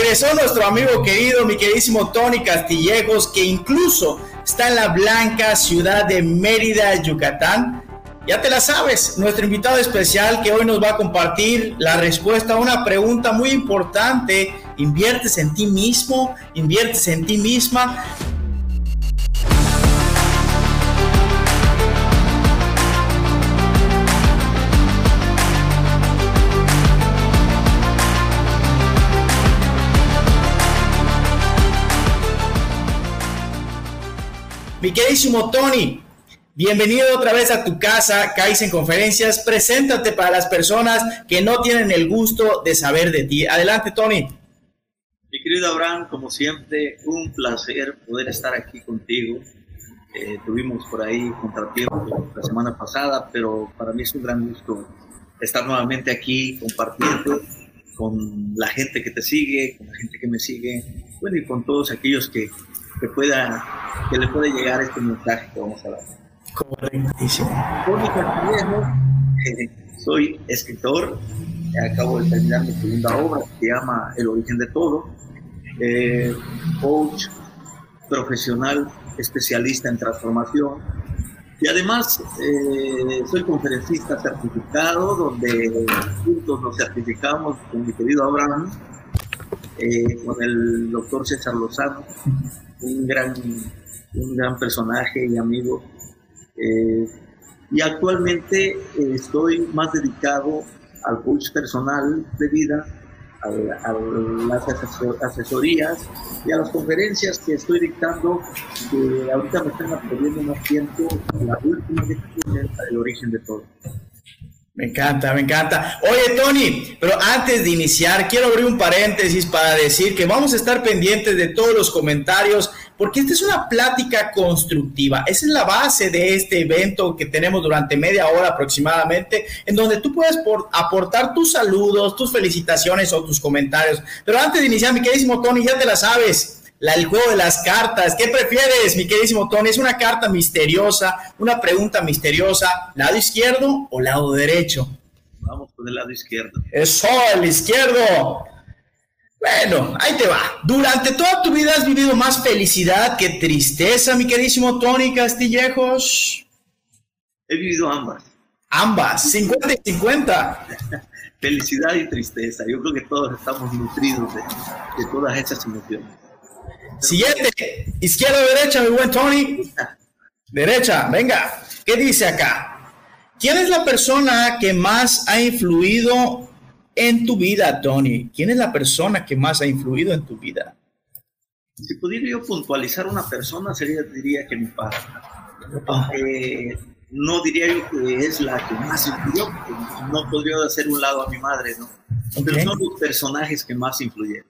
Regresó nuestro amigo querido, mi queridísimo Tony Castillejos, que incluso está en la blanca ciudad de Mérida, Yucatán. Ya te la sabes, nuestro invitado especial que hoy nos va a compartir la respuesta a una pregunta muy importante. ¿Inviertes en ti mismo? ¿Inviertes en ti misma? Mi queridísimo Tony, bienvenido otra vez a tu casa, Kaizen Conferencias. Preséntate para las personas que no tienen el gusto de saber de ti. Adelante, Tony. Mi querido Abraham, como siempre, un placer poder estar aquí contigo. Eh, tuvimos por ahí contratiempo la semana pasada, pero para mí es un gran gusto estar nuevamente aquí compartiendo con la gente que te sigue, con la gente que me sigue, bueno, y con todos aquellos que que pueda que le pueda llegar este mensaje que vamos a dar. Correctísimo. Eh, soy escritor, acabo de terminar mi segunda obra que se llama El origen de todo, eh, coach profesional especialista en transformación y además eh, soy conferencista certificado donde juntos nos certificamos con mi querido Abraham, con el doctor César Lozano un gran, un gran personaje y amigo. Eh, y actualmente eh, estoy más dedicado al coach personal de vida, a, las asesorías y a las conferencias que estoy dictando, que ahorita me están atendiendo más tiempo, la última que el origen de todo. Me encanta, me encanta. Oye, Tony, pero antes de iniciar, quiero abrir un paréntesis para decir que vamos a estar pendientes de todos los comentarios, porque esta es una plática constructiva. Esa es la base de este evento que tenemos durante media hora aproximadamente, en donde tú puedes aportar tus saludos, tus felicitaciones o tus comentarios. Pero antes de iniciar, mi queridísimo Tony, ya te la sabes el juego de las cartas. ¿Qué prefieres, mi queridísimo Tony? Es una carta misteriosa, una pregunta misteriosa. ¿Lado izquierdo o lado derecho? Vamos con el lado izquierdo. Eso, el izquierdo. Bueno, ahí te va. Durante toda tu vida has vivido más felicidad que tristeza, mi queridísimo Tony Castillejos. He vivido ambas. Ambas, 50 y 50. felicidad y tristeza. Yo creo que todos estamos nutridos de, de todas esas emociones. Siguiente, izquierda o derecha, mi buen Tony. Derecha, venga. ¿Qué dice acá? ¿Quién es la persona que más ha influido en tu vida, Tony? ¿Quién es la persona que más ha influido en tu vida? Si pudiera yo puntualizar una persona, sería, diría que mi padre. Eh, no diría yo que es la que más influyó, no podría hacer un lado a mi madre, ¿no? Pero son los personajes que más influyeron.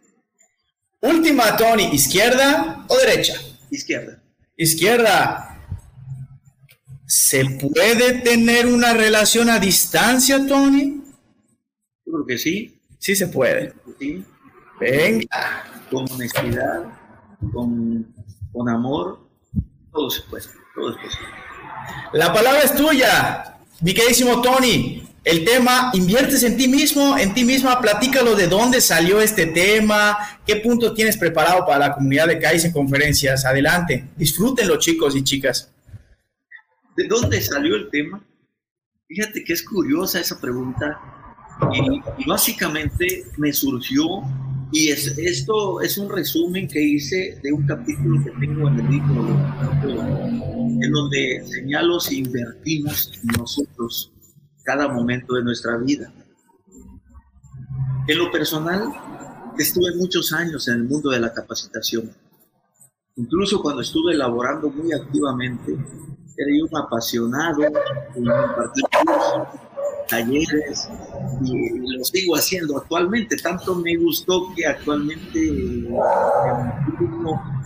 Última, Tony, ¿izquierda o derecha? Izquierda. Izquierda. ¿Se puede tener una relación a distancia, Tony? Yo creo que sí. Sí se puede. Sí. Venga. Con honestidad, con, con amor, todo se puede, todo es posible. La palabra es tuya, mi queridísimo Tony. El tema, inviertes en ti mismo, en ti misma, platícalo de dónde salió este tema, qué punto tienes preparado para la comunidad de en Conferencias. Adelante, disfrútenlo chicos y chicas. ¿De dónde salió el tema? Fíjate que es curiosa esa pregunta y, básicamente me surgió y es, esto es un resumen que hice de un capítulo que tengo en el libro, en donde señalo si invertimos nosotros cada momento de nuestra vida. En lo personal, estuve muchos años en el mundo de la capacitación. Incluso cuando estuve elaborando muy activamente, era yo un apasionado en impartir cursos, talleres, y lo sigo haciendo actualmente. Tanto me gustó que actualmente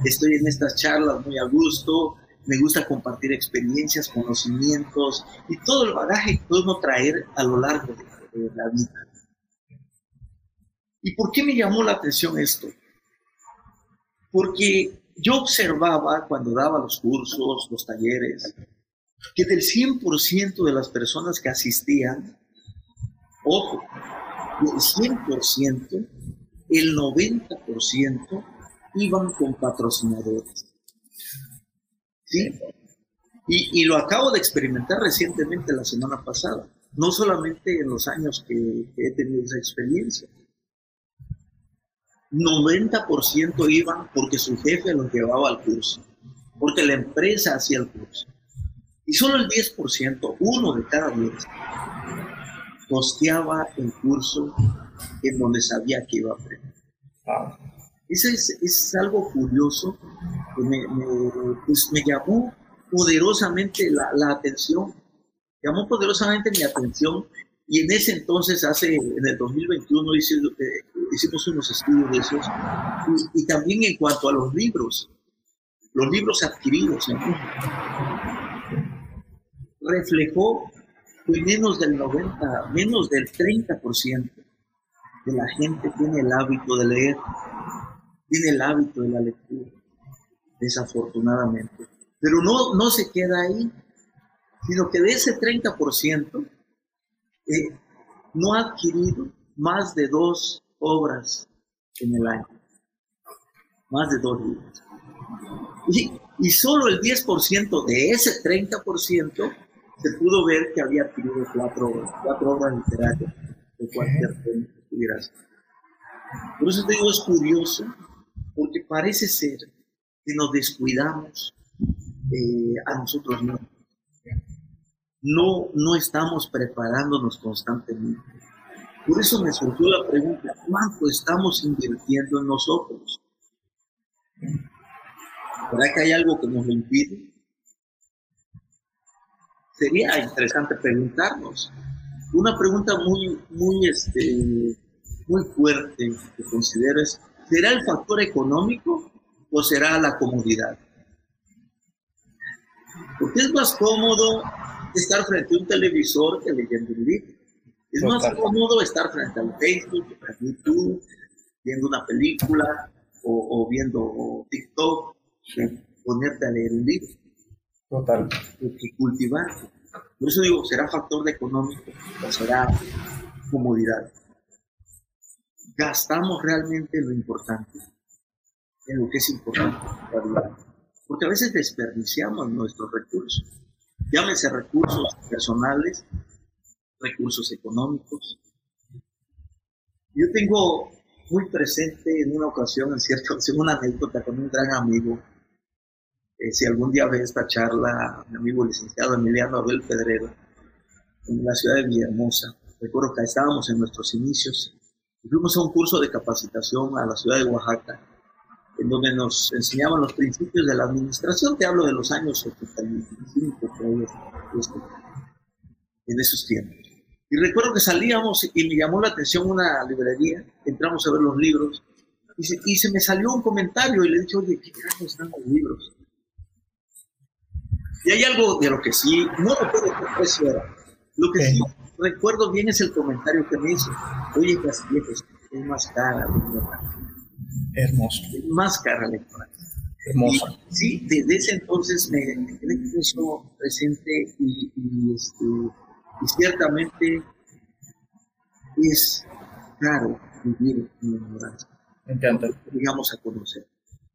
estoy en estas charlas muy a gusto, me gusta compartir experiencias, conocimientos y todo el bagaje que podemos traer a lo largo de, la vida. ¿Y por qué me llamó la atención esto? Porque yo observaba cuando daba los cursos, los talleres, que del 100% de las personas que asistían, ojo, del 100%, el 90% iban con patrocinadores. ¿Sí? Y, y, lo acabo de experimentar recientemente la semana pasada, no solamente en los años que, que he tenido esa experiencia. 90% iban porque su jefe los llevaba al curso, porque la empresa hacía el curso. Y solo el 10%, uno de cada 10, costeaba el curso en donde sabía que iba a aprender. Eso es, algo curioso pues me llamó poderosamente la, atención, llamó poderosamente mi atención y en ese entonces, hace, en el 2021, hicimos, eh, hicimos unos estudios de esos y, también en cuanto a los libros, los libros adquiridos, reflejó que menos del 90, menos del 30% de la gente tiene el hábito de leer, tiene el hábito de la lectura, desafortunadamente. Pero no, no se queda ahí, sino que de ese 30% eh, no ha adquirido más de dos obras en el año, más de dos libros. Y, y solo el 10% de ese 30% se pudo ver que había adquirido cuatro, cuatro obras literarias de cualquier tema que Por eso te digo, es curioso, porque parece ser que nos descuidamos eh, a nosotros mismos. No, no estamos preparándonos constantemente. Por eso me surgió la pregunta, ¿cuánto estamos invirtiendo en nosotros? ¿Verdad que hay algo que nos lo impide? sería interesante preguntarnos. Una pregunta muy, muy, este, muy fuerte que consideres, ¿será el factor económico será la comodidad? Porque es más cómodo estar frente a un televisor que leyendo un libro. Es más cómodo estar frente al Facebook, a YouTube, viendo una película o, viendo TikTok, que ponerte a leer un libro. Total. Que cultivar. Por eso digo, ¿será factor de económico o será comodidad? Gastamos realmente lo importante, en lo que es importante Porque a veces desperdiciamos nuestros recursos. Llámese recursos personales, recursos económicos. Yo tengo muy presente en una ocasión, en cierta ocasión, una anécdota con un gran amigo eh, si algún día ve esta charla, mi amigo licenciado Emiliano Abel Pedrero, en la ciudad de Villahermosa. Recuerdo que estábamos en nuestros inicios fuimos a un curso de capacitación a la ciudad de Oaxaca, en donde nos enseñaban los principios de la administración. Te hablo de los años 75, este, en esos tiempos. Y recuerdo que salíamos y me llamó la atención una librería, entramos a ver los libros y se, me salió un comentario y le dije, oye, ¿qué carajo están los libros? Y hay algo de lo que sí, no recuerdo qué precio era. Lo que sí recuerdo bien es el comentario que me hizo. Oye, Castillejos, es más cara lectura. Hermoso. Es más cara la lectura. Hermoso. sí, desde ese entonces me, quedé con eso presente y, y, este, y ciertamente es caro vivir en la ignorancia. Me encanta. Digamos a conocer.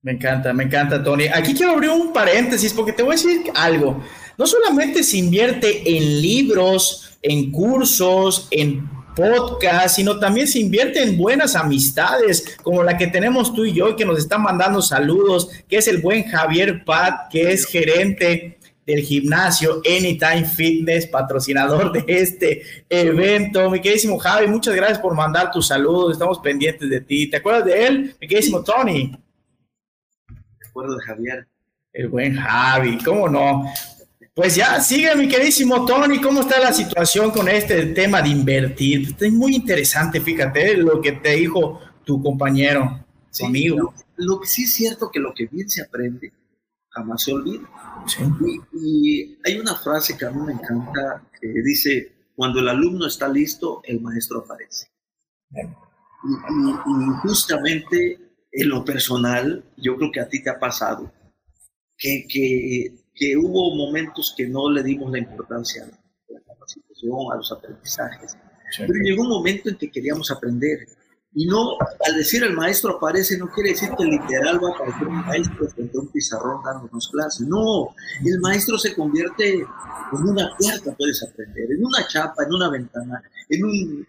Me encanta, me encanta, Tony. Aquí quiero abrir un paréntesis porque te voy a decir algo. No solamente se invierte en libros, en cursos, en podcast, sino también se invierte en buenas amistades, como la que tenemos tú y yo, que nos están mandando saludos, que es el buen Javier Pat, que es gerente del gimnasio Anytime Fitness, patrocinador de este evento. Mi queridísimo Javi, muchas gracias por mandar tus saludos, estamos pendientes de ti. ¿Te acuerdas de él? Mi queridísimo Tony de Javier. El buen Javi, ¿cómo no? Pues ya, sigue mi queridísimo Tony, ¿cómo está la situación con este tema de invertir? Es muy interesante, fíjate lo que te dijo tu compañero, su amigo. Lo, que sí es cierto que lo que bien se aprende jamás se olvida. Y, hay una frase que a mí me encanta que dice, cuando el alumno está listo, el maestro aparece. y justamente en lo personal, yo creo que a ti te ha pasado, que, que, hubo momentos que no le dimos la importancia a la capacitación, a los aprendizajes, pero llegó un momento en que queríamos aprender Y no, al decir el maestro aparece, no quiere decir que literal va a aparecer un maestro frente a un pizarrón dándonos clases. No, el maestro se convierte en una puerta, puedes aprender, en una chapa, en una ventana, en un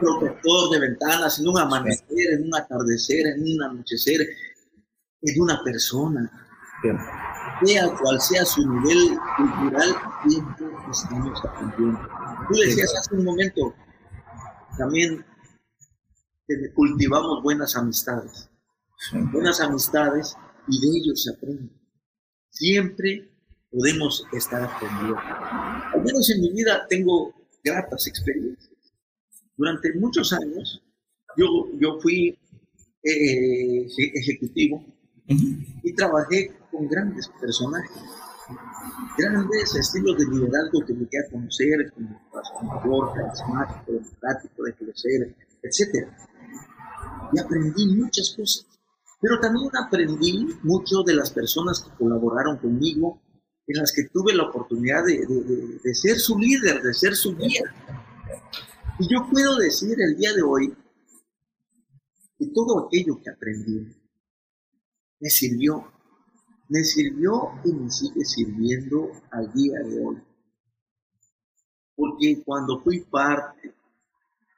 protector de ventanas, en un amanecer, en un atardecer, en un anochecer, en una persona. Sea cual sea su nivel cultural, siempre estamos aprendiendo. Tú decías hace un momento, también cultivamos buenas amistades. Buenas amistades y de ellos se aprende. Siempre podemos estar aprendiendo. Al menos en mi vida tengo gratas experiencias. Durante muchos años yo, yo fui eh, ejecutivo y trabajé con grandes personajes, grandes estilos de liderazgo que me queda conocer, como transformador, carismático, democrático, de crecer, etc. Y aprendí muchas cosas, pero también aprendí mucho de las personas que colaboraron conmigo, en las que tuve la oportunidad de, de, de ser su líder, de ser su guía. Y yo puedo decir el día de hoy que todo aquello que aprendí me sirvió, me sirvió y me sigue sirviendo al día de hoy. Porque cuando fui parte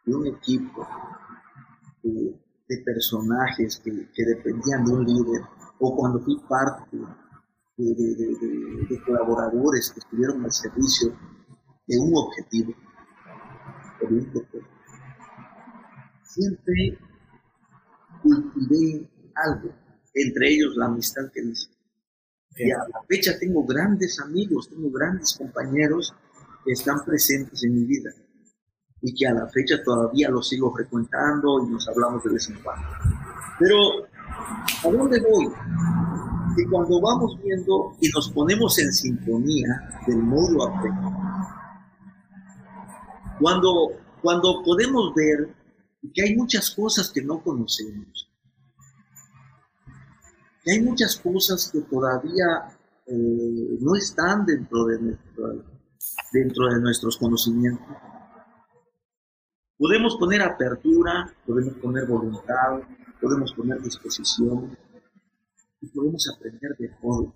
de un equipo de, personajes que, dependían de un líder, o cuando fui parte de, de colaboradores que estuvieron al servicio de un objetivo, siempre cultivé algo, entre ellos la amistad que dice. Y a la fecha tengo grandes amigos, tengo grandes compañeros que están presentes en mi vida y que a la fecha todavía los sigo frecuentando y nos hablamos de vez en cuando. Pero, ¿a dónde voy? Que cuando vamos viendo y nos ponemos en sintonía del modo aprender, cuando, cuando podemos ver que hay muchas cosas que no conocemos, que hay muchas cosas que todavía eh, no están dentro de, dentro de nuestros conocimientos. Podemos poner apertura, podemos poner voluntad, podemos poner disposición y podemos aprender de todo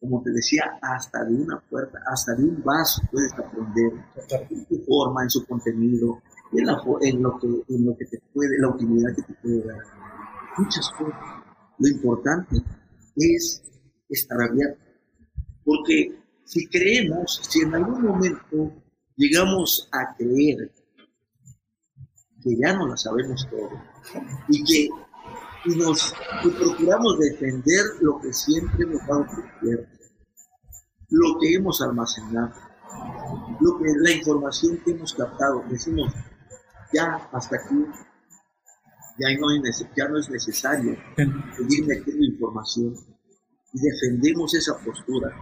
como te decía, hasta de una puerta, hasta de un vaso puedes aprender en su forma, en su contenido, en, en, lo que, en lo que te puede, la utilidad que te puede dar. Muchas cosas. Lo importante es estar abierto. Porque si creemos, si en algún momento llegamos a creer que ya no la sabemos todo y que y nos procuramos defender lo que siempre hemos dado por cierto, lo que hemos almacenado, lo que la información que hemos captado. Decimos, ya hasta aquí, ya no, ya no es necesario seguir metiendo información y defendemos esa postura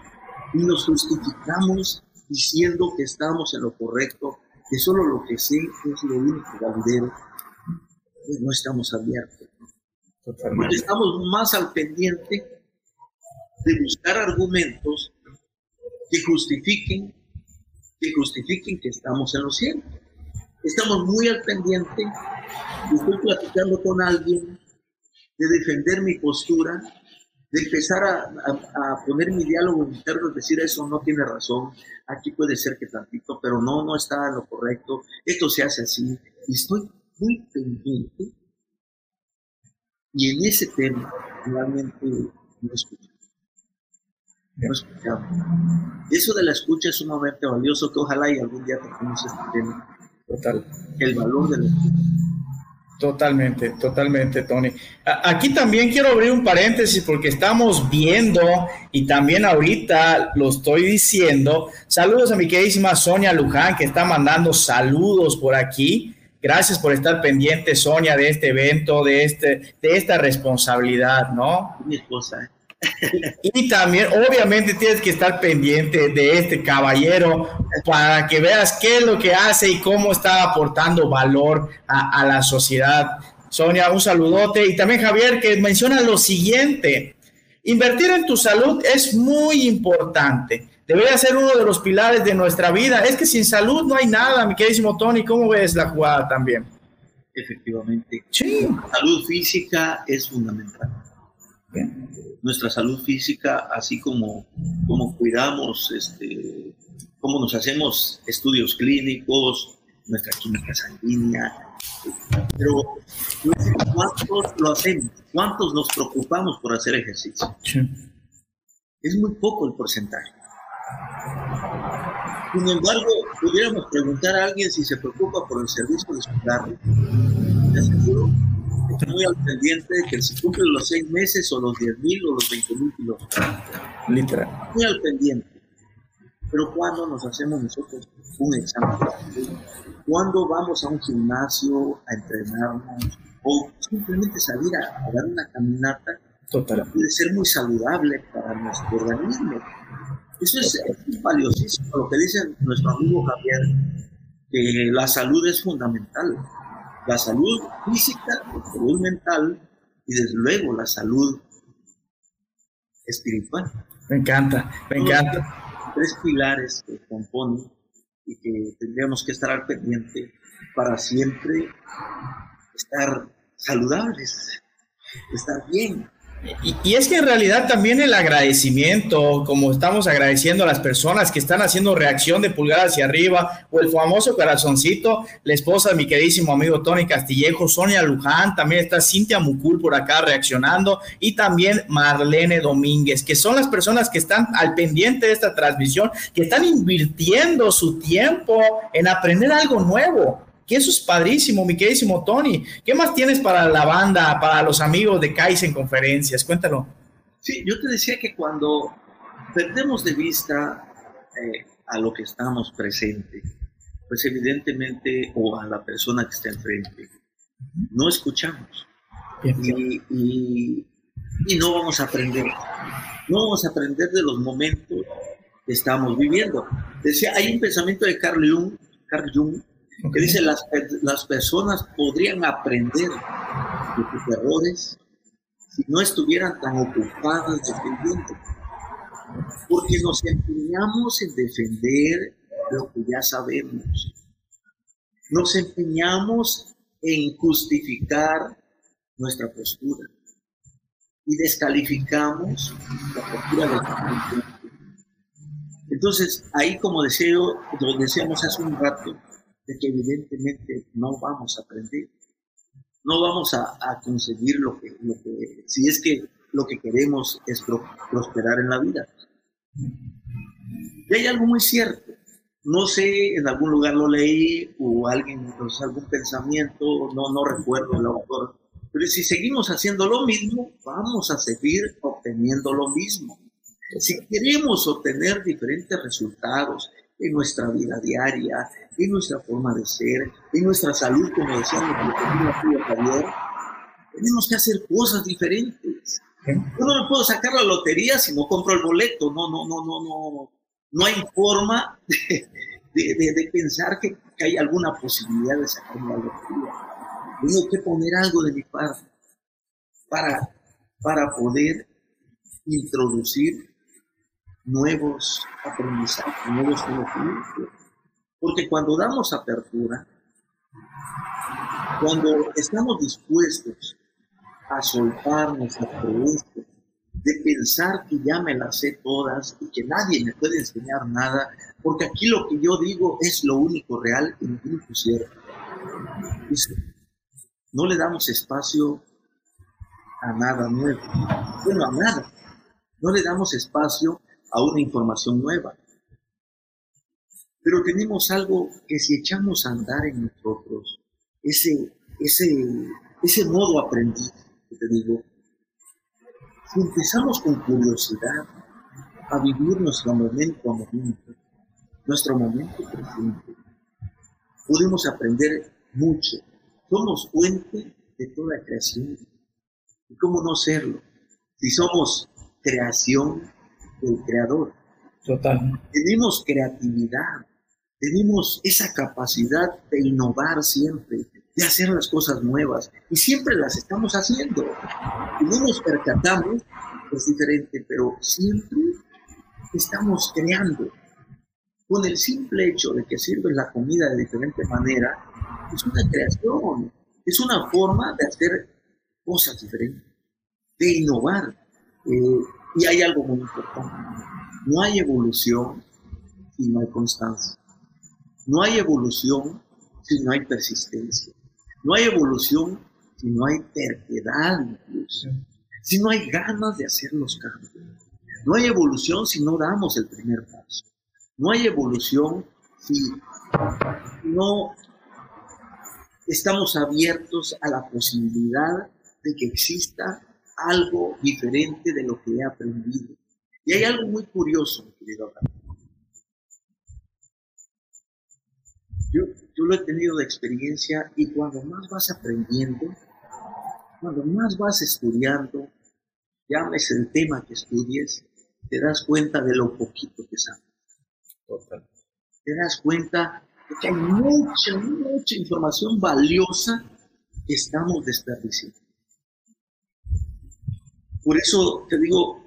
y nos justificamos diciendo que estamos en lo correcto, que solo lo que sé es lo único validero, pues no estamos abiertos. Porque estamos más al pendiente de buscar argumentos que justifiquen, que justifiquen que estamos en los cielos. Estamos muy al pendiente, estoy platicando con alguien, de defender mi postura, de empezar a, poner mi diálogo interno, decir eso no tiene razón, aquí puede ser que tantito, pero no, no está en lo correcto, esto se hace así, y estoy muy pendiente y en ese tema realmente no escucho. No escuchamos. Eso de la escucha es sumamente valioso que ojalá y algún día tengamos este tema. Total. El valor de la escucha. Totalmente, totalmente, Tony. Aquí también quiero abrir un paréntesis porque estamos viendo y también ahorita lo estoy diciendo. Saludos a mi queridísima Sonia Luján que está mandando saludos por aquí. Gracias por estar pendiente, Sonia, de este evento, de, este, de esta responsabilidad, ¿no? Mi esposa. Y también, obviamente, tienes que estar pendiente de este caballero para que veas qué es lo que hace y cómo está aportando valor a, a la sociedad. Sonia, un saludote. Y también Javier, que menciona lo siguiente. Invertir en tu salud es muy importante debería ser uno de los pilares de nuestra vida. Es que sin salud no hay nada, mi queridísimo Tony. ¿Cómo ves la jugada también? Efectivamente. Sí. La salud física es fundamental. Nuestra salud física, así como, como cuidamos, este, como nos hacemos estudios clínicos, nuestra química sanguínea, pero ¿cuántos lo hacemos? ¿Cuántos nos preocupamos por hacer ejercicio? Es muy poco el porcentaje. Sin embargo, pudiéramos preguntar a alguien si se preocupa por el servicio de su carro. Te aseguro muy al pendiente de que si cumple los seis meses o los diez mil o los veinte mil kilómetros. Literal. Muy al pendiente. Pero ¿cuándo nos hacemos nosotros un examen? ¿Cuándo vamos a un gimnasio a entrenarnos? O simplemente salir a, dar una caminata. Total. Puede ser muy saludable para nuestro organismo. Eso es, valiosísimo, lo que dice nuestro amigo Javier, que la salud es fundamental. La salud física, la salud mental y desde luego la salud espiritual. Me encanta, me encanta. Tres pilares que componen y que tendríamos que estar al pendiente para siempre estar saludables, estar bien, y, es que en realidad también el agradecimiento, como estamos agradeciendo a las personas que están haciendo reacción de pulgar hacia arriba, o el famoso corazoncito, la esposa de mi queridísimo amigo Tony Castillejo, Sonia Luján, también está Cintia Mucul por acá reaccionando, y también Marlene Domínguez, que son las personas que están al pendiente de esta transmisión, que están invirtiendo su tiempo en aprender algo nuevo que eso es padrísimo, mi queridísimo Tony. ¿Qué más tienes para la banda, para los amigos de en Conferencias? Cuéntalo. Sí, yo te decía que cuando perdemos de vista eh, a lo que estamos presente, pues evidentemente, o a la persona que está enfrente, no escuchamos. Y, y, no vamos a aprender. No vamos a aprender de los momentos que estamos viviendo. Decía, hay un pensamiento de Carl Jung, Carl Jung que dice las, las personas podrían aprender de sus errores si no estuvieran tan ocupadas defendiendo. Porque nos empeñamos en defender lo que ya sabemos. Nos empeñamos en justificar nuestra postura y descalificamos la postura de la Entonces, ahí como deseo, lo decíamos hace un rato, de que evidentemente no vamos a aprender, no vamos a, conseguir lo que, lo que, si es que lo que queremos es prosperar en la vida. Y hay algo muy cierto, no sé, en algún lugar lo leí o alguien, pues, algún pensamiento, no, no recuerdo el autor, pero si seguimos haciendo lo mismo, vamos a seguir obteniendo lo mismo. Si queremos obtener diferentes resultados en nuestra vida diaria, en nuestra forma de ser, en nuestra salud, como decía Javier, tenemos que hacer cosas diferentes. Yo no me puedo sacar la lotería si no compro el boleto, no, no, no, no, no, no hay forma de, pensar que, hay alguna posibilidad de sacar la lotería. Tengo que poner algo de mi parte para, para poder introducir nuevos aprendizajes, nuevos conocimientos. Porque cuando damos apertura, cuando estamos dispuestos a soltar nuestras creencias, de pensar que ya me las sé todas y que nadie me puede enseñar nada, porque aquí lo que yo digo es lo único real y único cierto. No le damos espacio a nada nuevo. Bueno, a nada. No le damos espacio a una información nueva. Pero tenemos algo que si echamos a andar en nosotros, ese, ese, ese modo aprendiz, que te digo, si empezamos con curiosidad a vivir nuestro momento a momento, nuestro momento presente, podemos aprender mucho. Somos fuente de toda creación. ¿Y cómo no serlo? Si somos creación del creador. Total. Tenemos creatividad, tenemos esa capacidad de innovar siempre, de hacer las cosas nuevas y siempre las estamos haciendo. Y no nos percatamos, es diferente, pero siempre estamos creando. Con el simple hecho de que sirves la comida de diferente manera, es una creación. Es una forma de hacer cosas diferentes, de innovar. Eh, y hay algo muy importante. No hay evolución si no hay constancia. No hay evolución si no hay persistencia. No hay evolución si no hay terquedad incluso. Si no hay ganas de hacer los cambios. No hay evolución si no damos el primer paso. No hay evolución si no estamos abiertos a la posibilidad de que exista algo diferente de lo que he aprendido. Y hay algo muy curioso, mi querido Yo, yo lo he tenido de experiencia y cuando más vas aprendiendo, cuando más vas estudiando, llámese el tema que estudies, te das cuenta de lo poquito que sabes. Te das cuenta de que hay mucha, mucha información valiosa que estamos desperdiciando. Por eso te digo,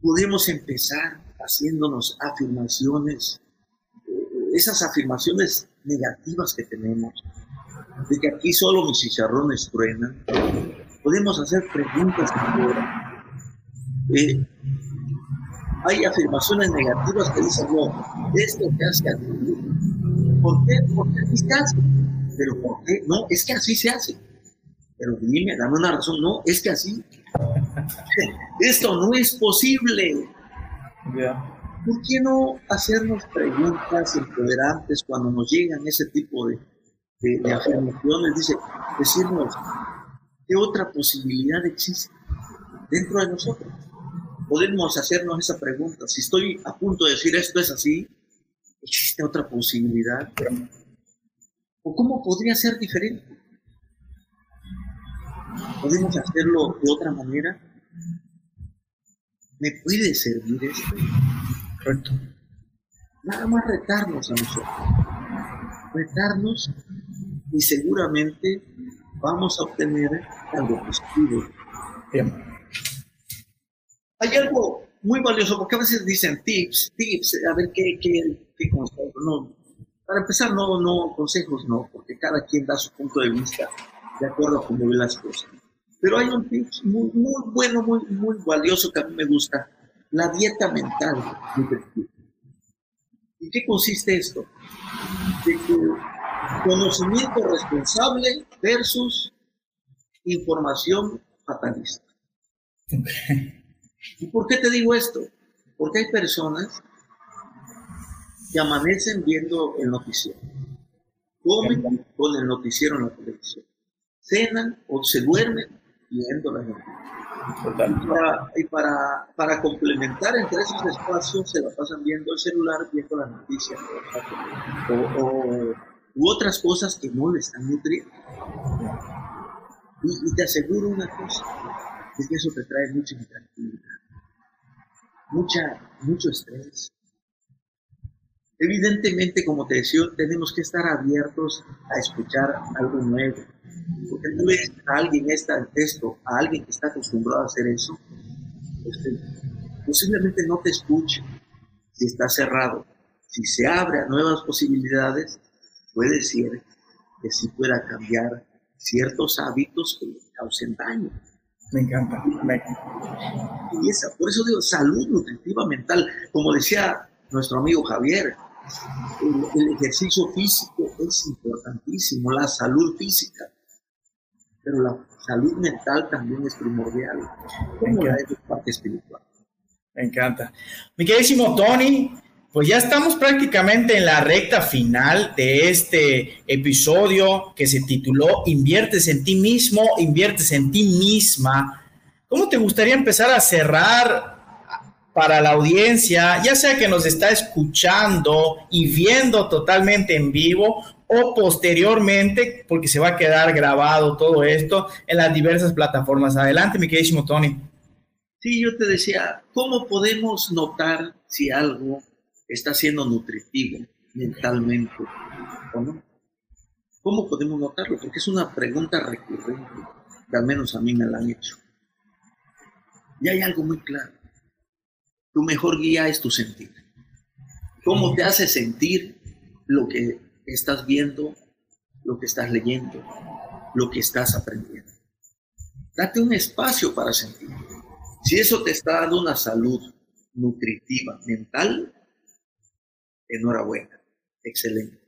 podemos empezar haciéndonos afirmaciones, eh, esas afirmaciones negativas que tenemos, de que aquí solo mis chicharrones truenan. Podemos hacer preguntas eh, hay afirmaciones negativas que dicen, no, esto que hace aquí. ¿Por qué? Porque así se hace. Pero ¿por qué? No, es que así se hace. Pero dime, dame una razón. No, es que así. Esto no es posible. ¿Por qué no hacernos preguntas empoderantes cuando nos llegan ese tipo de, de, afirmaciones? Dice, decirnos, ¿qué otra posibilidad existe dentro de nosotros? Podemos hacernos esa pregunta. Si estoy a punto de decir esto es así, ¿existe otra posibilidad? ¿O cómo podría ser diferente? ¿Podemos hacerlo de otra manera? ¿Me puede servir esto? Correcto. Nada más retarnos a nosotros. Retarnos y seguramente vamos a obtener algo positivo. Hay algo muy valioso, porque a veces dicen tips, tips, a ver qué, qué, qué consejos. No, para empezar, no, no, consejos no, porque cada quien da su punto de vista de acuerdo a cómo ve las cosas. Pero hay un tip muy, muy bueno, muy, muy valioso que a mí me gusta, la dieta mental ¿Y qué consiste esto? De conocimiento responsable versus información fatalista. ¿Y por qué te digo esto? Porque hay personas que amanecen viendo el noticiero, comen con el noticiero en la televisión, cenan o se duermen viendo la noticias. Y, para, para, complementar entre esos espacios se la pasan viendo el celular, viendo las noticias o, u otras cosas que no le están nutriendo. Y, y te aseguro una cosa, es que eso te trae mucha intranquilidad, mucha, mucho estrés. Evidentemente, como te decía, tenemos que estar abiertos a escuchar algo nuevo. Porque tú ves a alguien esta, esto, a alguien que está acostumbrado a hacer eso, este, posiblemente no te escuche si está cerrado. Si se abre a nuevas posibilidades, puede ser que sí pueda cambiar ciertos hábitos que le causen daño. Me encanta. Y esa, por eso digo, salud nutritiva mental. Como decía nuestro amigo Javier, el, ejercicio físico es importantísimo, la salud física, pero la salud mental también es primordial, como la parte espiritual. Me encanta. Mi queridísimo Tony, pues ya estamos prácticamente en la recta final de este episodio que se tituló Inviertes en ti mismo, inviertes en ti misma. ¿Cómo te gustaría empezar a cerrar para la audiencia, ya sea que nos está escuchando y viendo totalmente en vivo o posteriormente, porque se va a quedar grabado todo esto en las diversas plataformas? Adelante, mi queridísimo Tony. Sí, yo te decía, ¿cómo podemos notar si algo está siendo nutritivo mentalmente o no. ¿Cómo podemos notarlo? Porque es una pregunta recurrente, que al menos a mí me la han hecho. Y hay algo muy claro. Tu mejor guía es tu sentir. ¿Cómo te hace sentir lo que estás viendo, lo que estás leyendo? lo que estás aprendiendo. Date un espacio para sentir. Si eso te está dando una salud nutritiva mental, enhorabuena, excelente.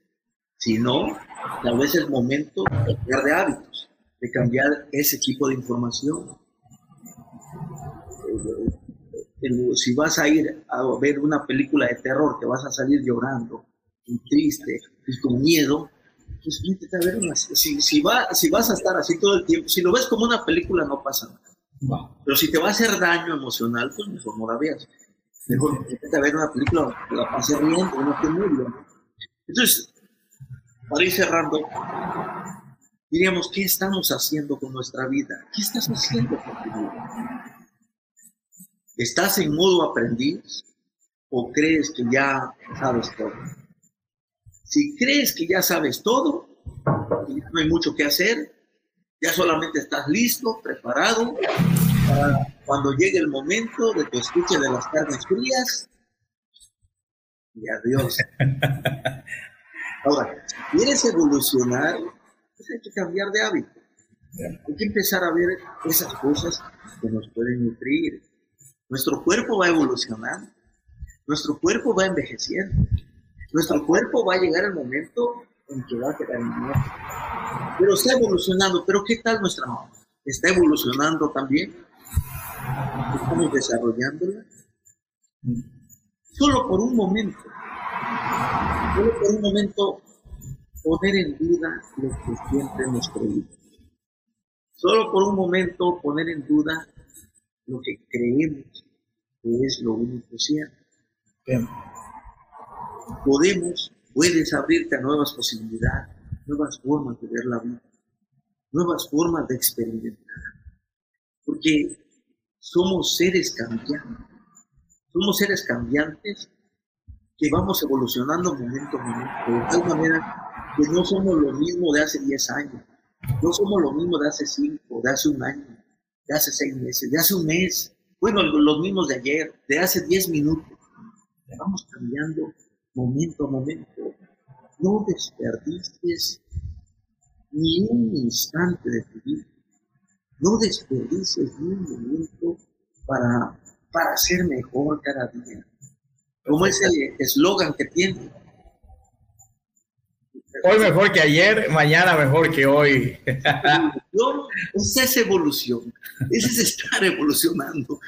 Si no, tal vez es momento de cambiar de hábitos, de cambiar ese tipo de información. Si vas a ir a ver una película de terror, que vas a salir llorando, y triste, y con miedo, pues a ver una, si, si, va, si vas a estar así todo el tiempo, si lo ves como una película no pasa nada. Pero si te va a hacer daño emocional, pues mejor no la veas. Mejor intenta ver una película que la pase riendo, no te muero. Entonces, para ir cerrando, diríamos, ¿qué estamos haciendo con nuestra vida? ¿Qué estás haciendo con tu vida? ¿Estás en modo aprendiz o crees que ya sabes todo? Si crees que ya sabes todo y no hay mucho que hacer, ya solamente estás listo, preparado para cuando llegue el momento de que escuche de las carnes frías. Y adiós. Ahora, si quieres evolucionar, pues hay que cambiar de hábito. Hay que empezar a ver esas cosas que nos pueden nutrir. Nuestro cuerpo va evolucionando, nuestro cuerpo va envejeciendo, nuestro cuerpo va a llegar el momento en que va a quedar muerto. Pero está evolucionando. Pero ¿qué tal nuestra mente? ¿Está evolucionando también? ¿Estamos desarrollándola? Solo por un momento solo por un momento poner en duda lo que siempre hemos creído. Solo por un momento poner en duda lo que creemos que es lo único cierto. Podemos, puedes abrirte a nuevas posibilidades, nuevas formas de ver la vida, nuevas formas de experimentar. Porque somos seres cambiantes. Somos seres cambiantes que vamos evolucionando momento a momento, de tal manera que no somos lo mismo de hace 10 años, no somos lo mismo de hace 5, de hace un año, de hace 6 meses, de hace un mes, bueno, los mismos de ayer, de hace 10 minutos. Vamos cambiando momento a momento. No desperdicies ni un instante de tu vida. No desperdicies ni un momento para, para ser mejor cada día como es el eslogan que tiene. Hoy mejor que ayer, mañana mejor que hoy. Esa es evolución, ese es estar evolucionando.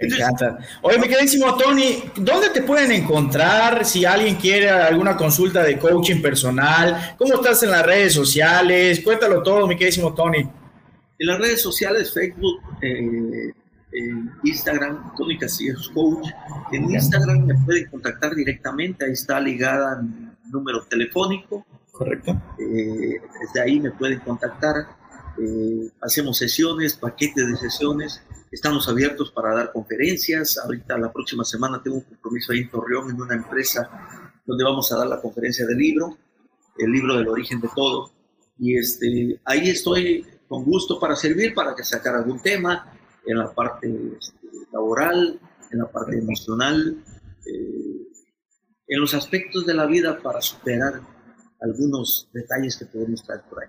Me encanta. Oye, mi queridísimo Tony, ¿dónde te pueden encontrar si alguien quiere alguna consulta de coaching personal? ¿Cómo estás en las redes sociales? Cuéntalo todo, mi queridísimo Tony. En las redes sociales, Facebook, eh, en Instagram, Tony Casillas Coach. En Instagram me pueden contactar directamente, ahí está ligada mi número telefónico. Correcto. Eh, desde ahí me pueden contactar. Eh, hacemos sesiones, paquetes de sesiones. Estamos abiertos para dar conferencias. Ahorita la próxima semana tengo un compromiso ahí en Torreón en una empresa donde vamos a dar la conferencia del libro, el libro del origen de todo. Y este, ahí estoy con gusto para servir, para que sacar algún tema, en la parte este, laboral, en la parte emocional, eh, en los aspectos de la vida para superar algunos detalles que podemos traer por ahí.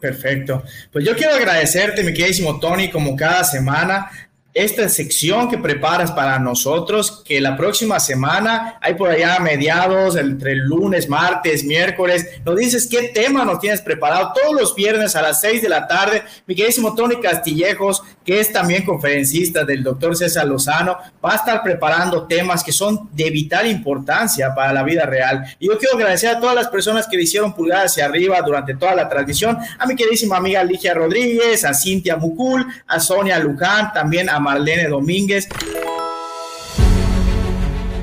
Perfecto. Pues yo quiero agradecerte, mi queridísimo Tony, como cada semana esta sección que preparas para nosotros, que la próxima semana, hay por allá mediados, entre lunes, martes, miércoles, nos dices qué tema nos tienes preparado todos los viernes a las 6 de la tarde. Mi queridísimo Tony Castillejos, que es también conferencista del doctor César Lozano, va a estar preparando temas que son de vital importancia para la vida real. Y yo quiero agradecer a todas las personas que le hicieron pulgar hacia arriba durante toda la transmisión, a mi queridísima amiga Ligia Rodríguez, a Cintia Mucul, a Sonia Luján, también a Marlene Domínguez.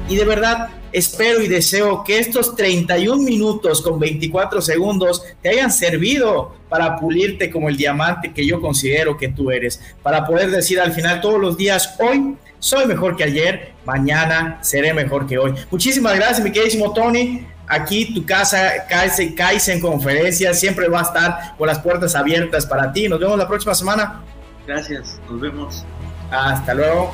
Y de verdad, espero y deseo que estos 31 minutos con 24 segundos te hayan servido para pulirte como el diamante que yo considero que tú eres, para poder decir al final todos los días, hoy soy mejor que ayer, mañana seré mejor que hoy. Muchísimas gracias, mi queridísimo Tony. Aquí tu casa, Kaizen Conferencias, siempre va a estar con las puertas abiertas para ti. Nos vemos la próxima semana. Gracias, nos vemos. Hasta luego.